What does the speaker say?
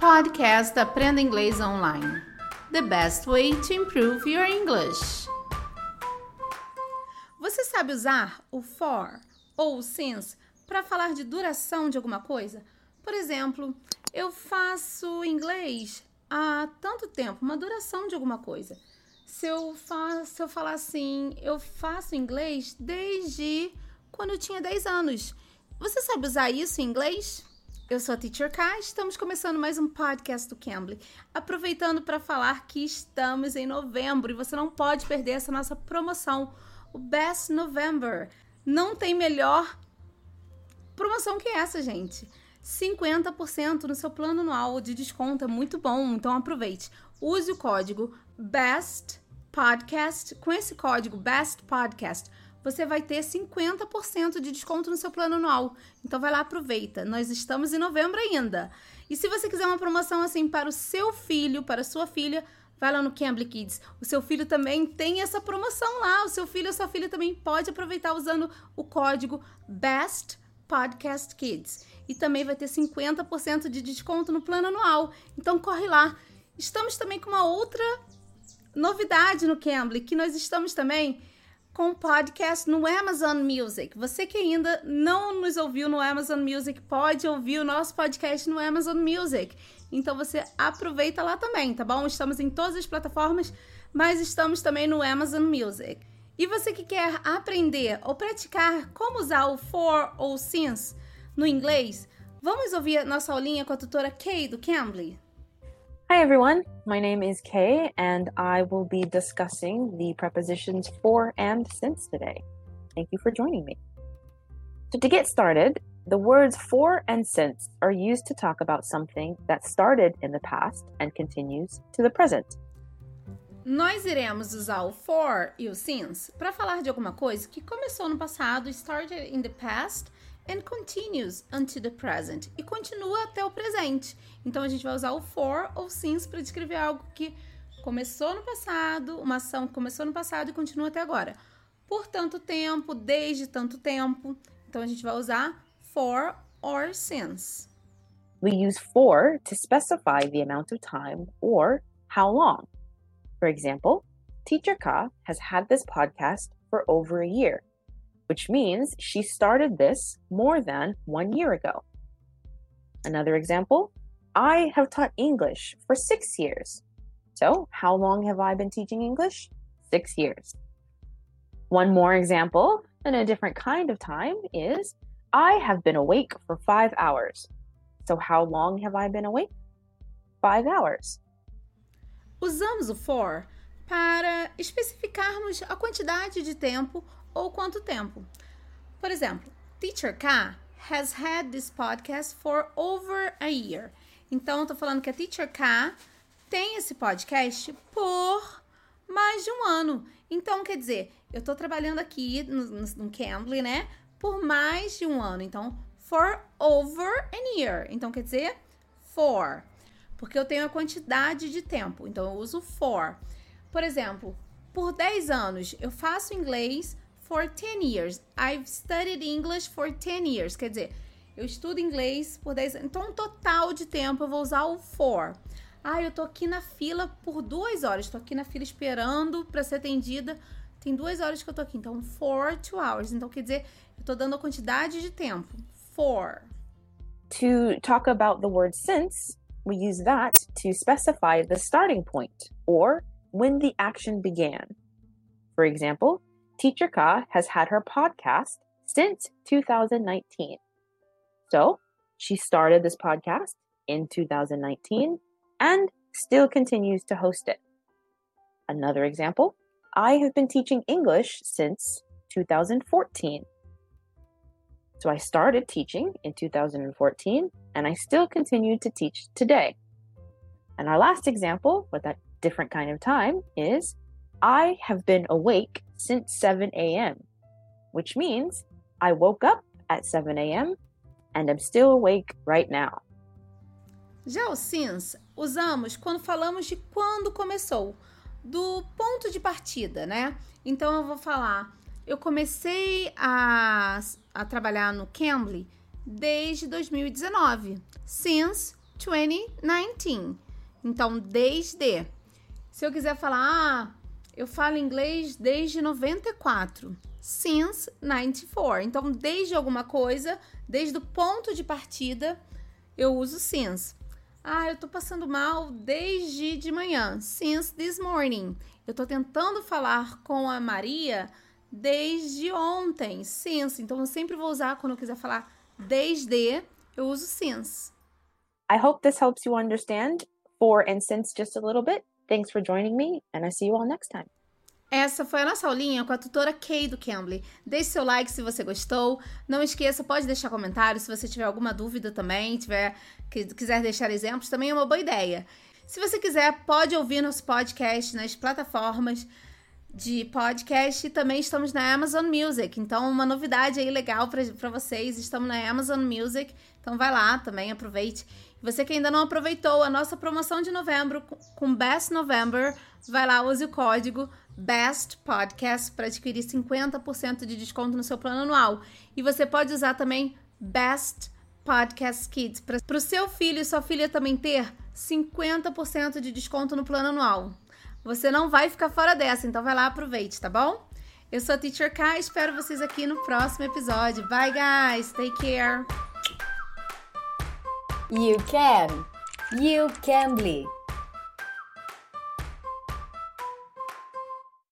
Podcast Aprenda Inglês Online. The best way to improve your English. Você sabe usar o for ou o since para falar de duração de alguma coisa? Por exemplo, eu faço inglês há tanto tempo, uma duração de alguma coisa. Se eu, se eu falar assim, eu faço inglês desde quando eu tinha 10 anos. Você sabe usar isso em inglês? Eu sou a Teacher K, estamos começando mais um podcast do Cambly. Aproveitando para falar que estamos em novembro e você não pode perder essa nossa promoção, o Best November. Não tem melhor promoção que essa, gente. 50% no seu plano anual de desconto, é muito bom, então aproveite. Use o código BEST PODCAST. Com esse código BEST PODCAST, você vai ter 50% de desconto no seu plano anual. Então vai lá, aproveita. Nós estamos em novembro ainda. E se você quiser uma promoção assim para o seu filho, para a sua filha, vai lá no Cambly Kids. O seu filho também tem essa promoção lá. O seu filho ou sua filha também pode aproveitar usando o código BEST Podcast Kids. E também vai ter 50% de desconto no plano anual. Então corre lá. Estamos também com uma outra novidade no Cambly, que nós estamos também com podcast no Amazon Music. Você que ainda não nos ouviu no Amazon Music, pode ouvir o nosso podcast no Amazon Music. Então você aproveita lá também, tá bom? Estamos em todas as plataformas, mas estamos também no Amazon Music. E você que quer aprender ou praticar como usar o for ou since no inglês, vamos ouvir nossa aulinha com a tutora Kay do Cambly. Hi everyone, my name is Kay and I will be discussing the prepositions for and since today. Thank you for joining me. So, to get started, the words for and since are used to talk about something that started in the past and continues to the present. Nós iremos usar o for e o since para falar de alguma coisa que começou no passado, started in the past and continues until the present e continua até o presente. Então a gente vai usar o for ou since para descrever algo que começou no passado, uma ação que começou no passado e continua até agora. Por tanto tempo, desde tanto tempo. Então a gente vai usar for or since. We use for to specify the amount of time or how long. For example, Teacher Ka has had this podcast for over a year. Which means she started this more than one year ago. Another example I have taught English for six years. So, how long have I been teaching English? Six years. One more example, in a different kind of time, is I have been awake for five hours. So, how long have I been awake? Five hours. O for para especificarmos a quantidade de tempo ou quanto tempo. Por exemplo, Teacher K has had this podcast for over a year. Então, tô falando que a Teacher K tem esse podcast por mais de um ano. Então, quer dizer, eu tô trabalhando aqui no, no, no Cambly, né? Por mais de um ano. Então, for over a year. Então, quer dizer, for. Porque eu tenho a quantidade de tempo. Então, eu uso for. Por exemplo, por 10 anos eu faço inglês for 10 years. I've studied English for 10 years. Quer dizer, eu estudo inglês por 10 anos. Então, um total de tempo eu vou usar o for. Ah, eu tô aqui na fila por duas horas. Tô aqui na fila esperando para ser atendida. Tem duas horas que eu tô aqui. Então, for two hours. Então, quer dizer, eu tô dando a quantidade de tempo. For. To talk about the word since, we use that to specify the starting point or when the action began. For example, Teacher Ka has had her podcast since 2019. So she started this podcast in 2019 and still continues to host it. Another example I have been teaching English since 2014. So I started teaching in 2014 and I still continue to teach today. And our last example with that different kind of time is I have been awake since 7 a.m., which means I woke up at 7 a.m. and I'm still awake right now. Já o since usamos quando falamos de quando começou, do ponto de partida, né? Então eu vou falar, eu comecei a, a trabalhar no Cambly desde 2019, since 2019. Então, desde. Se eu quiser falar, ah, eu falo inglês desde 94. Since 94. Então, desde alguma coisa, desde o ponto de partida, eu uso since. Ah, eu tô passando mal desde de manhã. Since this morning. Eu tô tentando falar com a Maria desde ontem. Since. Então, eu sempre vou usar quando eu quiser falar desde, eu uso since. I hope this helps you understand for and since just a little bit. Thanks for joining me, and I see you all next time. Essa foi a nossa aulinha com a tutora Kay do Cambly. Deixe seu like se você gostou. Não esqueça, pode deixar comentário se você tiver alguma dúvida também, tiver quiser deixar exemplos, também é uma boa ideia. Se você quiser, pode ouvir nosso podcast nas plataformas de podcast e também estamos na Amazon Music. Então, uma novidade aí legal para vocês, estamos na Amazon Music. Então, vai lá também, aproveite. Você que ainda não aproveitou a nossa promoção de novembro com Best November, vai lá, use o código Best Podcast para adquirir 50% de desconto no seu plano anual. E você pode usar também Best Podcast Kids para o seu filho e sua filha também ter 50% de desconto no plano anual. Você não vai ficar fora dessa, então vai lá, aproveite, tá bom? Eu sou a Teacher K, espero vocês aqui no próximo episódio. Bye, guys. Take care. You can. You can be.